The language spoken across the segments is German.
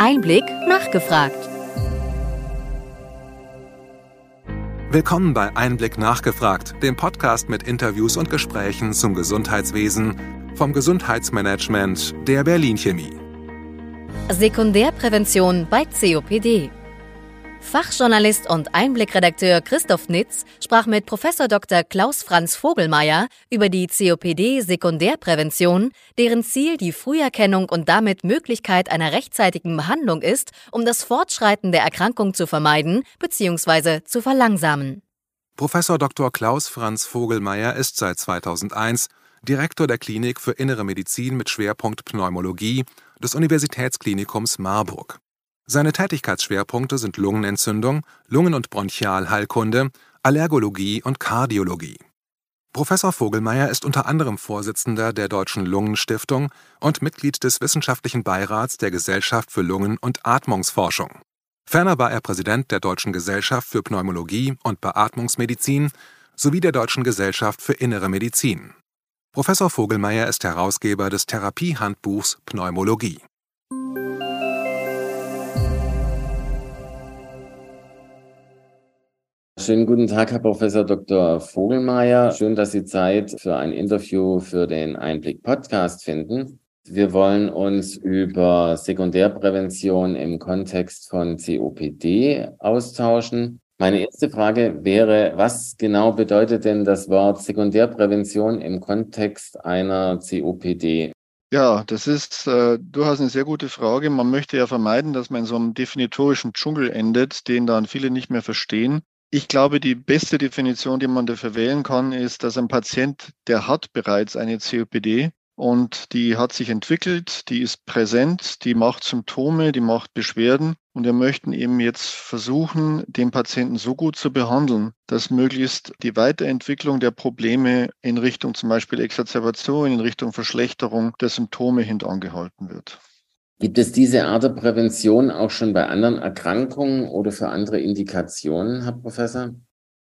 Einblick nachgefragt. Willkommen bei Einblick nachgefragt, dem Podcast mit Interviews und Gesprächen zum Gesundheitswesen vom Gesundheitsmanagement der Berlin Chemie. Sekundärprävention bei COPD. Fachjournalist und Einblickredakteur Christoph Nitz sprach mit Prof. Dr. Klaus Franz Vogelmeier über die COPD-Sekundärprävention, deren Ziel die Früherkennung und damit Möglichkeit einer rechtzeitigen Behandlung ist, um das Fortschreiten der Erkrankung zu vermeiden bzw. zu verlangsamen. Prof. Dr. Klaus Franz Vogelmeier ist seit 2001 Direktor der Klinik für Innere Medizin mit Schwerpunkt Pneumologie des Universitätsklinikums Marburg. Seine Tätigkeitsschwerpunkte sind Lungenentzündung, Lungen- und Bronchialheilkunde, Allergologie und Kardiologie. Professor Vogelmeier ist unter anderem Vorsitzender der Deutschen Lungenstiftung und Mitglied des Wissenschaftlichen Beirats der Gesellschaft für Lungen- und Atmungsforschung. Ferner war er Präsident der Deutschen Gesellschaft für Pneumologie und Beatmungsmedizin sowie der Deutschen Gesellschaft für Innere Medizin. Professor Vogelmeier ist Herausgeber des Therapiehandbuchs Pneumologie. Schönen guten Tag, Herr Professor Dr. Vogelmeier. Schön, dass Sie Zeit für ein Interview für den Einblick Podcast finden. Wir wollen uns über Sekundärprävention im Kontext von COPD austauschen. Meine erste Frage wäre, was genau bedeutet denn das Wort Sekundärprävention im Kontext einer COPD? Ja, das ist äh, durchaus eine sehr gute Frage. Man möchte ja vermeiden, dass man in so einem definitorischen Dschungel endet, den dann viele nicht mehr verstehen. Ich glaube, die beste Definition, die man dafür wählen kann, ist, dass ein Patient, der hat bereits eine COPD und die hat sich entwickelt, die ist präsent, die macht Symptome, die macht Beschwerden und wir möchten eben jetzt versuchen, den Patienten so gut zu behandeln, dass möglichst die Weiterentwicklung der Probleme in Richtung zum Beispiel Exacerbation, in Richtung Verschlechterung der Symptome hintangehalten wird. Gibt es diese Art der Prävention auch schon bei anderen Erkrankungen oder für andere Indikationen, Herr Professor?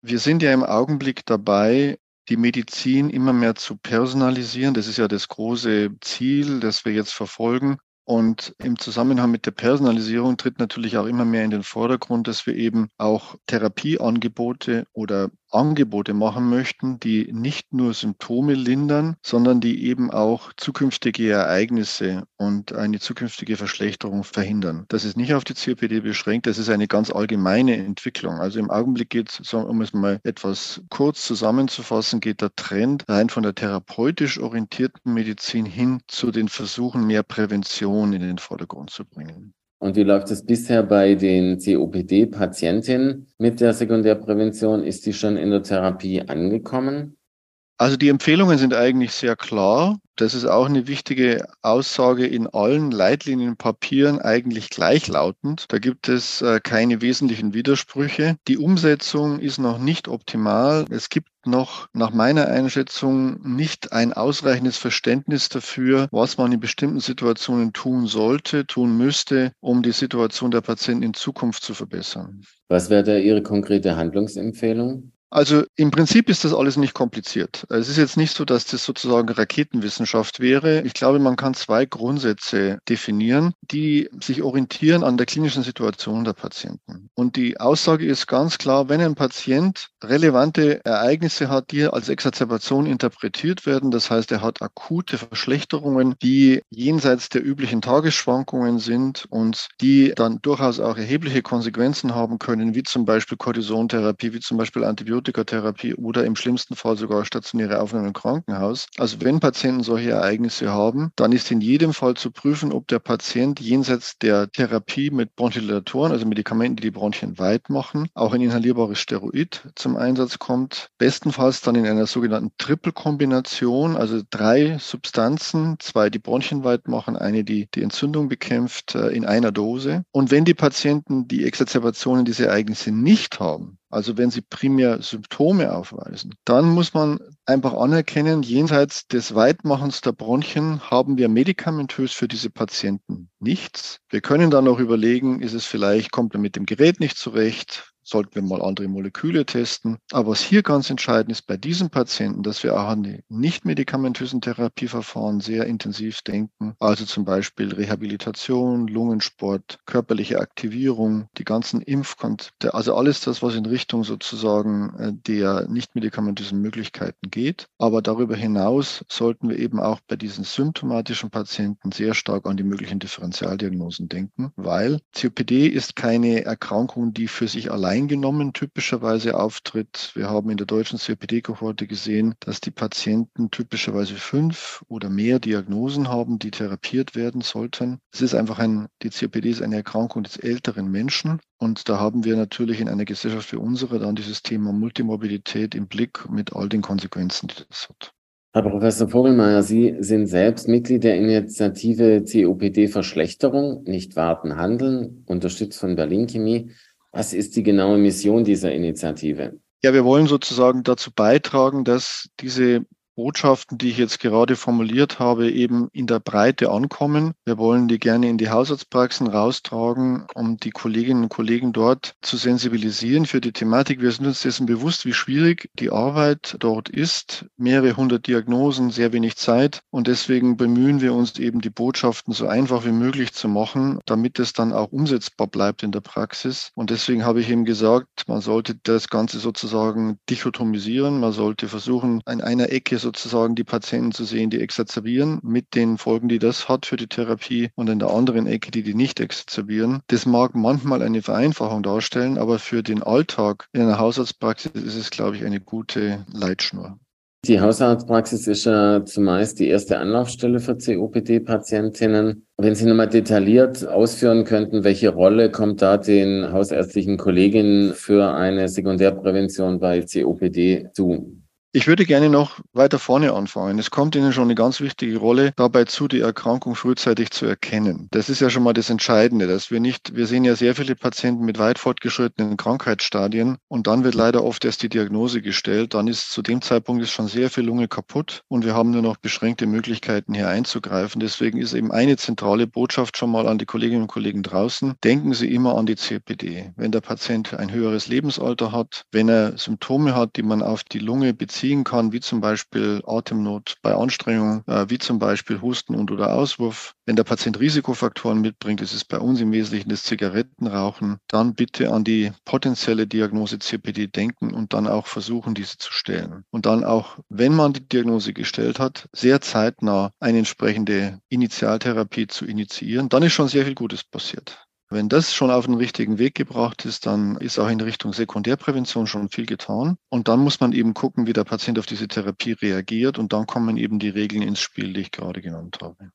Wir sind ja im Augenblick dabei, die Medizin immer mehr zu personalisieren. Das ist ja das große Ziel, das wir jetzt verfolgen. Und im Zusammenhang mit der Personalisierung tritt natürlich auch immer mehr in den Vordergrund, dass wir eben auch Therapieangebote oder Angebote machen möchten, die nicht nur Symptome lindern, sondern die eben auch zukünftige Ereignisse und eine zukünftige Verschlechterung verhindern. Das ist nicht auf die COPD beschränkt, das ist eine ganz allgemeine Entwicklung. Also im Augenblick geht es, um es mal etwas kurz zusammenzufassen, geht der Trend rein von der therapeutisch orientierten Medizin hin zu den Versuchen, mehr Prävention in den Vordergrund zu bringen. Und wie läuft es bisher bei den COPD-Patientinnen mit der Sekundärprävention? Ist die schon in der Therapie angekommen? Also die Empfehlungen sind eigentlich sehr klar. Das ist auch eine wichtige Aussage in allen Leitlinienpapieren eigentlich gleichlautend. Da gibt es äh, keine wesentlichen Widersprüche. Die Umsetzung ist noch nicht optimal. Es gibt noch nach meiner Einschätzung nicht ein ausreichendes Verständnis dafür, was man in bestimmten Situationen tun sollte, tun müsste, um die Situation der Patienten in Zukunft zu verbessern. Was wäre da Ihre konkrete Handlungsempfehlung? Also im Prinzip ist das alles nicht kompliziert. Es ist jetzt nicht so, dass das sozusagen Raketenwissenschaft wäre. Ich glaube, man kann zwei Grundsätze definieren, die sich orientieren an der klinischen Situation der Patienten. Und die Aussage ist ganz klar, wenn ein Patient relevante Ereignisse hat, die als Exacerbation interpretiert werden, das heißt, er hat akute Verschlechterungen, die jenseits der üblichen Tagesschwankungen sind und die dann durchaus auch erhebliche Konsequenzen haben können, wie zum Beispiel Kortisontherapie, wie zum Beispiel Antibiotika, Antibiotikatherapie oder im schlimmsten Fall sogar stationäre Aufnahme im Krankenhaus. Also wenn Patienten solche Ereignisse haben, dann ist in jedem Fall zu prüfen, ob der Patient jenseits der Therapie mit Bronchodilatatoren, also Medikamenten, die die Bronchien weit machen, auch ein inhalierbares Steroid zum Einsatz kommt. Bestenfalls dann in einer sogenannten Triple-Kombination, also drei Substanzen, zwei, die Bronchien weit machen, eine, die die Entzündung bekämpft, äh, in einer Dose. Und wenn die Patienten die Exacerbationen diese Ereignisse nicht haben, also wenn sie primär Symptome aufweisen, dann muss man einfach anerkennen, jenseits des Weitmachens der Bronchien haben wir medikamentös für diese Patienten nichts. Wir können dann auch überlegen, ist es vielleicht, kommt er mit dem Gerät nicht zurecht, sollten wir mal andere Moleküle testen. Aber was hier ganz entscheidend ist bei diesen Patienten, dass wir auch an die nicht medikamentösen Therapieverfahren sehr intensiv denken. Also zum Beispiel Rehabilitation, Lungensport, körperliche Aktivierung, die ganzen Impfkonzepte, also alles das, was in Richtung sozusagen äh, der nicht medikamentösen Möglichkeiten geht. Aber darüber hinaus sollten wir eben auch bei diesen symptomatischen Patienten sehr stark an die möglichen Differentialdiagnosen denken, weil COPD ist keine Erkrankung, die für sich allein genommen typischerweise auftritt. Wir haben in der deutschen COPD-Kohorte gesehen, dass die Patienten typischerweise fünf oder mehr Diagnosen haben, die therapiert werden sollten. Es ist einfach ein, die COPD ist eine Erkrankung des älteren Menschen. Und da haben wir natürlich in einer Gesellschaft wie unsere dann dieses Thema Multimorbidität im Blick mit all den Konsequenzen, die das hat. Herr Professor Vogelmeier, Sie sind selbst Mitglied der Initiative COPD-Verschlechterung, nicht warten, handeln, unterstützt von Berlin Chemie. Was ist die genaue Mission dieser Initiative? Ja, wir wollen sozusagen dazu beitragen, dass diese Botschaften, die ich jetzt gerade formuliert habe, eben in der Breite ankommen. Wir wollen die gerne in die Hausarztpraxen raustragen, um die Kolleginnen und Kollegen dort zu sensibilisieren für die Thematik. Wir sind uns dessen bewusst, wie schwierig die Arbeit dort ist. Mehrere hundert Diagnosen, sehr wenig Zeit. Und deswegen bemühen wir uns eben, die Botschaften so einfach wie möglich zu machen, damit es dann auch umsetzbar bleibt in der Praxis. Und deswegen habe ich eben gesagt, man sollte das Ganze sozusagen dichotomisieren. Man sollte versuchen, an einer Ecke sozusagen die Patienten zu sehen, die exazerbieren, mit den Folgen, die das hat für die Therapie und in der anderen Ecke, die die nicht exazerbieren. Das mag manchmal eine Vereinfachung darstellen, aber für den Alltag in einer Hausarztpraxis ist es, glaube ich, eine gute Leitschnur. Die Hausarztpraxis ist ja zumeist die erste Anlaufstelle für COPD-Patientinnen. Wenn Sie nochmal detailliert ausführen könnten, welche Rolle kommt da den hausärztlichen Kolleginnen für eine Sekundärprävention bei COPD zu? Ich würde gerne noch weiter vorne anfangen. Es kommt Ihnen schon eine ganz wichtige Rolle dabei zu, die Erkrankung frühzeitig zu erkennen. Das ist ja schon mal das Entscheidende, dass wir nicht, wir sehen ja sehr viele Patienten mit weit fortgeschrittenen Krankheitsstadien und dann wird leider oft erst die Diagnose gestellt. Dann ist zu dem Zeitpunkt ist schon sehr viel Lunge kaputt und wir haben nur noch beschränkte Möglichkeiten hier einzugreifen. Deswegen ist eben eine zentrale Botschaft schon mal an die Kolleginnen und Kollegen draußen. Denken Sie immer an die CPD. Wenn der Patient ein höheres Lebensalter hat, wenn er Symptome hat, die man auf die Lunge bezieht, ziehen kann, wie zum Beispiel Atemnot bei Anstrengung, äh, wie zum Beispiel Husten und oder Auswurf. Wenn der Patient Risikofaktoren mitbringt, das ist bei uns im Wesentlichen das Zigarettenrauchen, dann bitte an die potenzielle Diagnose CPD denken und dann auch versuchen, diese zu stellen. Und dann auch, wenn man die Diagnose gestellt hat, sehr zeitnah eine entsprechende Initialtherapie zu initiieren. Dann ist schon sehr viel Gutes passiert. Wenn das schon auf den richtigen Weg gebracht ist, dann ist auch in Richtung Sekundärprävention schon viel getan. Und dann muss man eben gucken, wie der Patient auf diese Therapie reagiert. Und dann kommen eben die Regeln ins Spiel, die ich gerade genannt habe.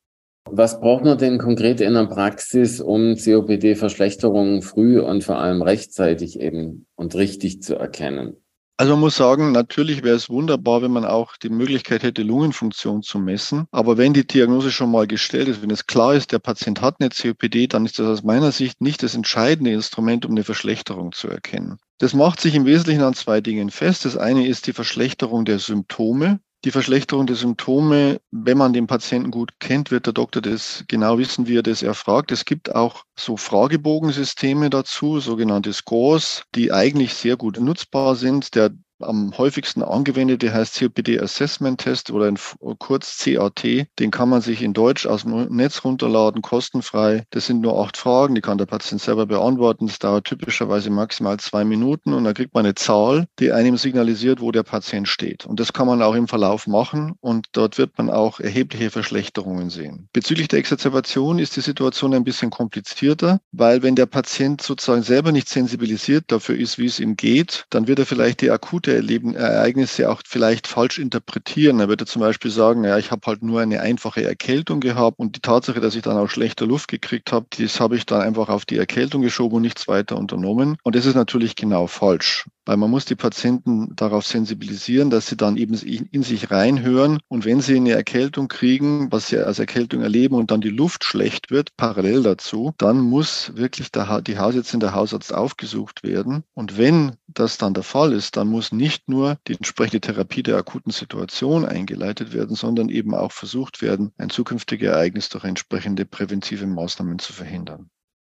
Was braucht man denn konkret in der Praxis, um COPD-Verschlechterungen früh und vor allem rechtzeitig eben und richtig zu erkennen? Also man muss sagen, natürlich wäre es wunderbar, wenn man auch die Möglichkeit hätte, Lungenfunktion zu messen. Aber wenn die Diagnose schon mal gestellt ist, wenn es klar ist, der Patient hat eine COPD, dann ist das aus meiner Sicht nicht das entscheidende Instrument, um eine Verschlechterung zu erkennen. Das macht sich im Wesentlichen an zwei Dingen fest. Das eine ist die Verschlechterung der Symptome. Die Verschlechterung der Symptome, wenn man den Patienten gut kennt, wird der Doktor das genau wissen, wie er das erfragt. Es gibt auch so Fragebogensysteme dazu, sogenannte Scores, die eigentlich sehr gut nutzbar sind. Der am häufigsten angewendete heißt COPD Assessment Test oder in kurz CAT. Den kann man sich in Deutsch aus dem Netz runterladen, kostenfrei. Das sind nur acht Fragen, die kann der Patient selber beantworten. Das dauert typischerweise maximal zwei Minuten und dann kriegt man eine Zahl, die einem signalisiert, wo der Patient steht. Und das kann man auch im Verlauf machen und dort wird man auch erhebliche Verschlechterungen sehen. Bezüglich der Exacerbation ist die Situation ein bisschen komplizierter, weil wenn der Patient sozusagen selber nicht sensibilisiert dafür ist, wie es ihm geht, dann wird er vielleicht die akute bestimmte Erleben, Ereignisse auch vielleicht falsch interpretieren. Er würde zum Beispiel sagen, ja, ich habe halt nur eine einfache Erkältung gehabt und die Tatsache, dass ich dann auch schlechter Luft gekriegt habe, das habe ich dann einfach auf die Erkältung geschoben und nichts weiter unternommen. Und das ist natürlich genau falsch weil man muss die Patienten darauf sensibilisieren, dass sie dann eben in sich reinhören und wenn sie eine Erkältung kriegen, was sie als Erkältung erleben und dann die Luft schlecht wird, parallel dazu, dann muss wirklich der, die Hausärztin, der Hausarzt aufgesucht werden und wenn das dann der Fall ist, dann muss nicht nur die entsprechende Therapie der akuten Situation eingeleitet werden, sondern eben auch versucht werden, ein zukünftiges Ereignis durch entsprechende präventive Maßnahmen zu verhindern.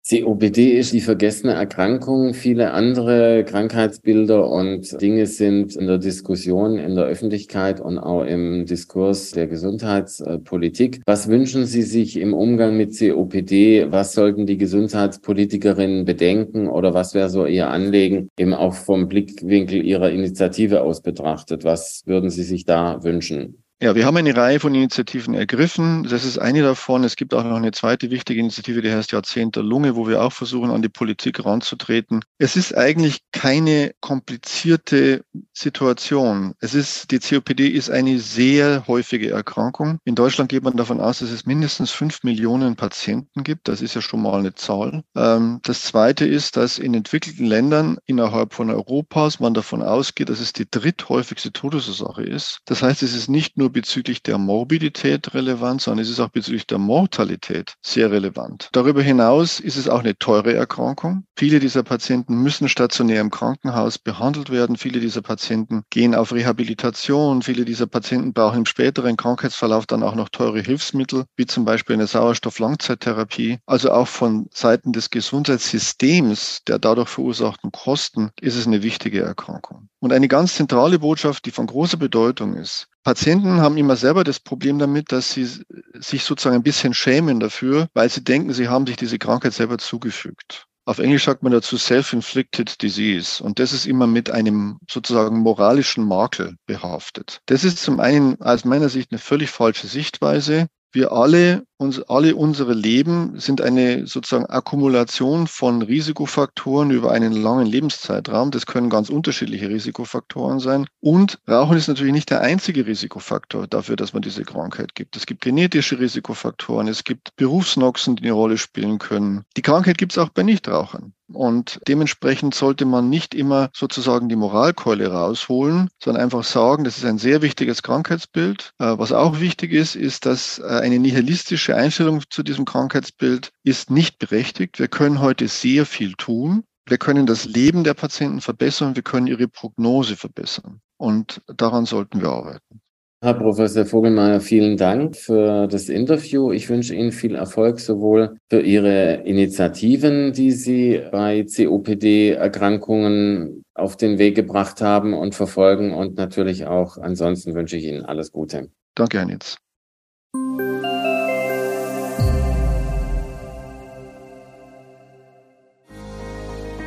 COPD ist die vergessene Erkrankung. Viele andere Krankheitsbilder und Dinge sind in der Diskussion, in der Öffentlichkeit und auch im Diskurs der Gesundheitspolitik. Was wünschen Sie sich im Umgang mit COPD? Was sollten die Gesundheitspolitikerinnen bedenken oder was wäre so Ihr Anliegen, eben auch vom Blickwinkel Ihrer Initiative aus betrachtet? Was würden Sie sich da wünschen? Ja, wir haben eine Reihe von Initiativen ergriffen. Das ist eine davon. Es gibt auch noch eine zweite wichtige Initiative, die heißt Jahrzehnt der Lunge, wo wir auch versuchen, an die Politik ranzutreten. Es ist eigentlich keine komplizierte Situation. Es ist, die COPD ist eine sehr häufige Erkrankung. In Deutschland geht man davon aus, dass es mindestens fünf Millionen Patienten gibt. Das ist ja schon mal eine Zahl. Ähm, das zweite ist, dass in entwickelten Ländern innerhalb von Europas man davon ausgeht, dass es die dritthäufigste Todesursache ist. Das heißt, es ist nicht nur nur bezüglich der Morbidität relevant, sondern es ist auch bezüglich der Mortalität sehr relevant. Darüber hinaus ist es auch eine teure Erkrankung. Viele dieser Patienten müssen stationär im Krankenhaus behandelt werden. Viele dieser Patienten gehen auf Rehabilitation. Viele dieser Patienten brauchen im späteren Krankheitsverlauf dann auch noch teure Hilfsmittel, wie zum Beispiel eine Sauerstoff-Langzeittherapie. Also auch von Seiten des Gesundheitssystems, der dadurch verursachten Kosten, ist es eine wichtige Erkrankung. Und eine ganz zentrale Botschaft, die von großer Bedeutung ist, Patienten haben immer selber das Problem damit, dass sie sich sozusagen ein bisschen schämen dafür, weil sie denken, sie haben sich diese Krankheit selber zugefügt. Auf Englisch sagt man dazu Self-Inflicted Disease. Und das ist immer mit einem sozusagen moralischen Makel behaftet. Das ist zum einen aus meiner Sicht eine völlig falsche Sichtweise. Wir alle uns, alle unsere Leben sind eine sozusagen Akkumulation von Risikofaktoren über einen langen Lebenszeitraum. Das können ganz unterschiedliche Risikofaktoren sein. Und Rauchen ist natürlich nicht der einzige Risikofaktor dafür, dass man diese Krankheit gibt. Es gibt genetische Risikofaktoren, es gibt Berufsnoxen, die eine Rolle spielen können. Die Krankheit gibt es auch bei Nichtrauchern. Und dementsprechend sollte man nicht immer sozusagen die Moralkeule rausholen, sondern einfach sagen, das ist ein sehr wichtiges Krankheitsbild. Äh, was auch wichtig ist, ist, dass äh, eine nihilistische kritische Einstellung zu diesem Krankheitsbild ist nicht berechtigt. Wir können heute sehr viel tun. Wir können das Leben der Patienten verbessern, wir können ihre Prognose verbessern. Und daran sollten wir arbeiten. Herr Professor Vogelmeier, vielen Dank für das Interview. Ich wünsche Ihnen viel Erfolg sowohl für Ihre Initiativen, die Sie bei COPD-Erkrankungen auf den Weg gebracht haben und verfolgen und natürlich auch ansonsten wünsche ich Ihnen alles Gute. Danke, Herr Nitz.